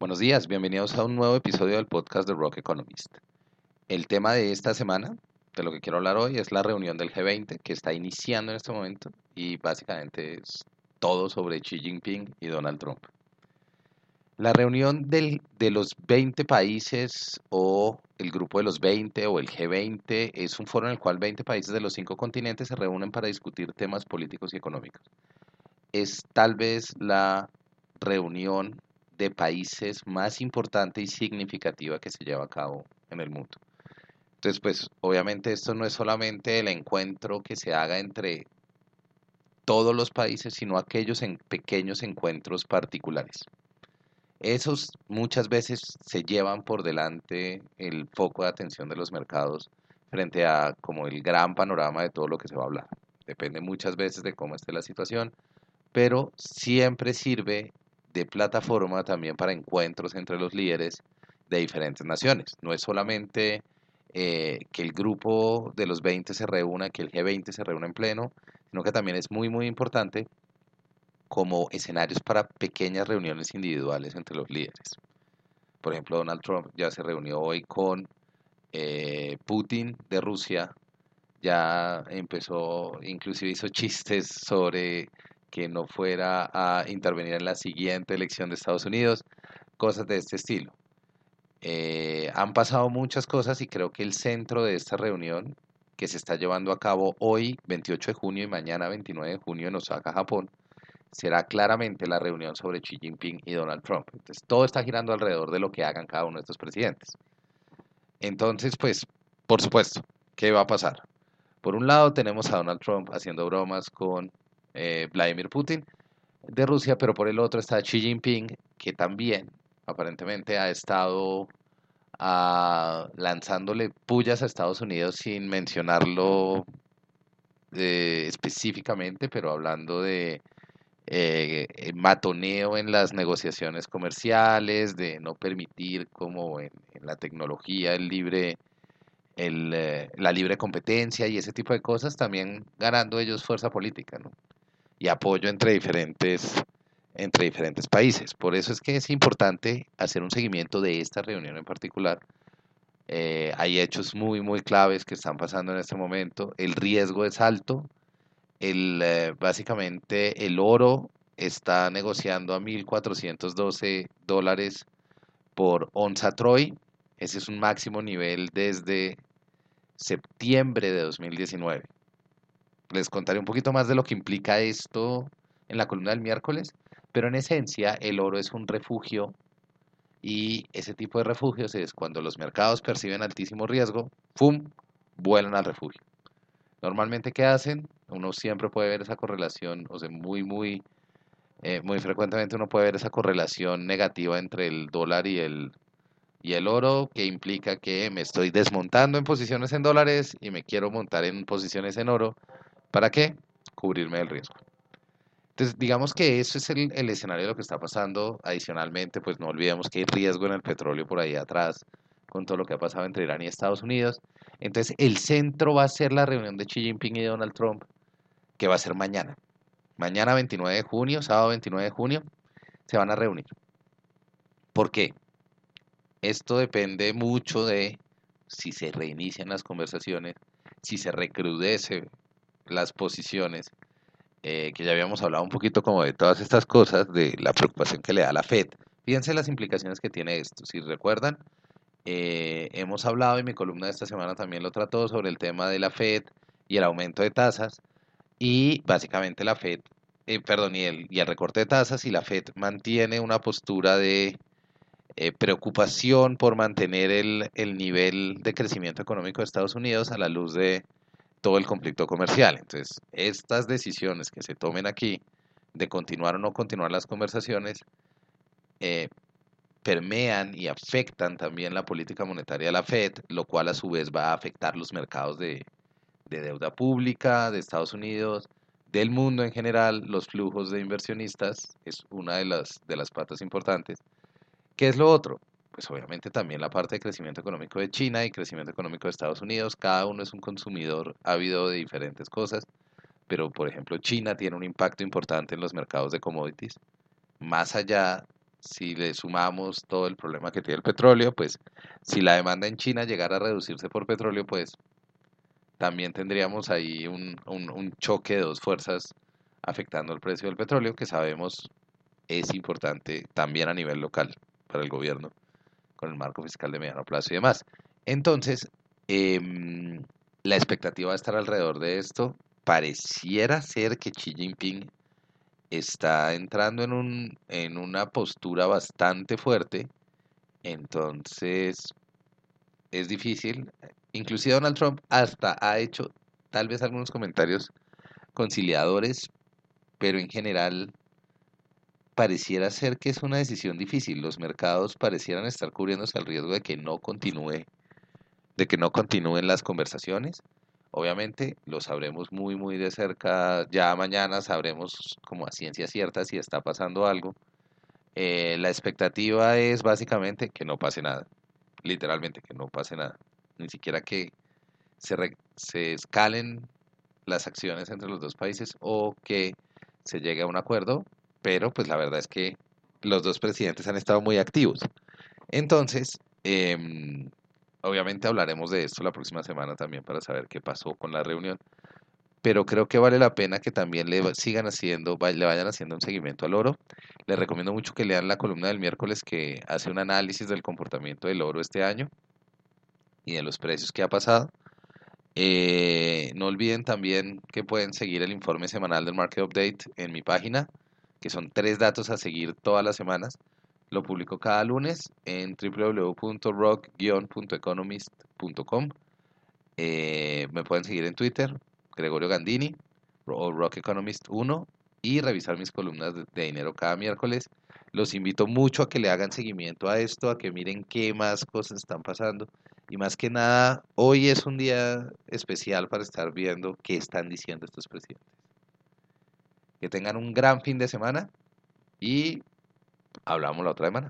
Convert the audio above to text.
Buenos días, bienvenidos a un nuevo episodio del podcast de Rock Economist. El tema de esta semana, de lo que quiero hablar hoy, es la reunión del G20 que está iniciando en este momento y básicamente es todo sobre Xi Jinping y Donald Trump. La reunión del, de los 20 países o el grupo de los 20 o el G20 es un foro en el cual 20 países de los cinco continentes se reúnen para discutir temas políticos y económicos. Es tal vez la reunión de países más importante y significativa que se lleva a cabo en el mundo. Entonces, pues obviamente esto no es solamente el encuentro que se haga entre todos los países, sino aquellos en pequeños encuentros particulares. Esos muchas veces se llevan por delante el foco de atención de los mercados frente a como el gran panorama de todo lo que se va a hablar. Depende muchas veces de cómo esté la situación, pero siempre sirve de plataforma también para encuentros entre los líderes de diferentes naciones. No es solamente eh, que el grupo de los 20 se reúna, que el G20 se reúna en pleno, sino que también es muy, muy importante como escenarios para pequeñas reuniones individuales entre los líderes. Por ejemplo, Donald Trump ya se reunió hoy con eh, Putin de Rusia, ya empezó, inclusive hizo chistes sobre que no fuera a intervenir en la siguiente elección de Estados Unidos, cosas de este estilo. Eh, han pasado muchas cosas y creo que el centro de esta reunión que se está llevando a cabo hoy, 28 de junio y mañana, 29 de junio en Osaka, Japón, será claramente la reunión sobre Xi Jinping y Donald Trump. Entonces, todo está girando alrededor de lo que hagan cada uno de estos presidentes. Entonces, pues, por supuesto, ¿qué va a pasar? Por un lado, tenemos a Donald Trump haciendo bromas con eh, Vladimir Putin de Rusia, pero por el otro está Xi Jinping, que también aparentemente ha estado ah, lanzándole pullas a Estados Unidos sin mencionarlo eh, específicamente, pero hablando de eh, matoneo en las negociaciones comerciales, de no permitir como en, la tecnología el libre, el, la libre competencia y ese tipo de cosas, también ganando ellos fuerza política, ¿no? Y apoyo entre diferentes, entre diferentes países. Por eso es que es importante hacer un seguimiento de esta reunión en particular. Eh, hay hechos muy, muy claves que están pasando en este momento. El riesgo es alto. El, eh, básicamente el oro está negociando a 1.412 dólares por onza Troy. Ese es un máximo nivel desde septiembre de 2019 les contaré un poquito más de lo que implica esto en la columna del miércoles, pero en esencia el oro es un refugio y ese tipo de refugios es cuando los mercados perciben altísimo riesgo, ¡fum!, vuelan al refugio. Normalmente, ¿qué hacen? Uno siempre puede ver esa correlación, o sea, muy, muy, eh, muy frecuentemente uno puede ver esa correlación negativa entre el dólar y el, y el oro, que implica que me estoy desmontando en posiciones en dólares y me quiero montar en posiciones en oro, ¿Para qué? Cubrirme del riesgo. Entonces, digamos que eso es el, escenario de lo que está pasando. Adicionalmente, pues no olvidemos que hay riesgo en el petróleo por ahí atrás, con todo lo que ha pasado entre Irán y Estados Unidos. Entonces, el centro va a ser la reunión de Xi Jinping y Donald Trump, que va a ser mañana. Mañana 29 de junio, sábado 29 de junio, se van a reunir. ¿Por qué? Esto depende mucho de si se reinician las conversaciones, si se recrudece las posiciones, eh, que ya habíamos hablado un poquito como de todas estas cosas, de la preocupación que le da la Fed. Fíjense las implicaciones que tiene esto. Si recuerdan, eh, hemos hablado y mi columna de esta semana también lo trató sobre el tema de la Fed y el aumento de tasas. Y básicamente la Fed, eh, perdón, y el, y el recorte de tasas y la Fed mantiene una postura de preocupación por mantener el, el nivel de crecimiento económico de Estados Unidos a la luz de todo el conflicto comercial. Entonces, estas decisiones que se tomen aquí de continuar o no continuar las conversaciones eh, permean y afectan también la política monetaria de la Fed, lo cual a su vez va a afectar los mercados de, de deuda pública de Estados Unidos, del mundo en general, los flujos de inversionistas, es una de las, de las patas importantes. ¿Qué es lo otro? Pues obviamente también la parte de crecimiento económico de China y crecimiento económico de Estados Unidos. Cada uno es un consumidor ávido de diferentes cosas, pero por ejemplo China tiene un impacto importante en los mercados de commodities, más allá si le sumamos todo el problema que tiene el petróleo, pues si la demanda en China llegara a reducirse por petróleo, pues también tendríamos ahí un, un, choque de dos fuerzas afectando el precio del petróleo, que sabemos es importante también a nivel local para el gobierno, con el marco fiscal de mediano plazo y demás. Entonces, em, la expectativa va a estar alrededor de esto. Pareciera ser que Xi Jinping está entrando en, un, en una postura bastante fuerte. Entonces, es difícil. Inclusive Donald Trump hasta ha hecho tal vez algunos comentarios conciliadores, pero en general pareciera ser que es una decisión difícil. Los mercados parecieran estar cubriéndose al riesgo de que no continúe, de que no continúen las conversaciones. Obviamente lo sabremos muy muy de cerca. Ya mañana sabremos como a ciencia cierta si está pasando algo. Eh, la expectativa es básicamente que no pase nada. Literalmente que no pase nada. Ni siquiera que se, se escalen las acciones entre los dos países o que se llegue a un acuerdo. Pero pues la verdad es que los dos presidentes han estado muy activos. Entonces, eh, Obviamente hablaremos de esto la próxima semana también para saber qué pasó con la reunión. Pero creo que vale la pena que también le sigan haciendo, le vayan haciendo un seguimiento al oro. Les recomiendo mucho que lean la columna del miércoles que hace un análisis del comportamiento del oro este año y de los precios que ha pasado. Eh, no olviden también que pueden seguir el informe semanal del Market Update en mi página, que son tres datos a seguir todas las semanas. Lo publico cada lunes en www.rock-economist.com. Eh, me pueden seguir en Twitter, Gregorio Gandini, o Rock Economist 1, y revisar mis columnas de, dinero cada miércoles. Los invito mucho a que le hagan seguimiento a esto, a que miren qué más cosas están pasando. Y más que nada, hoy es un día especial para estar viendo qué están diciendo estos presidentes. Que tengan un gran fin de semana y hablamos la otra semana.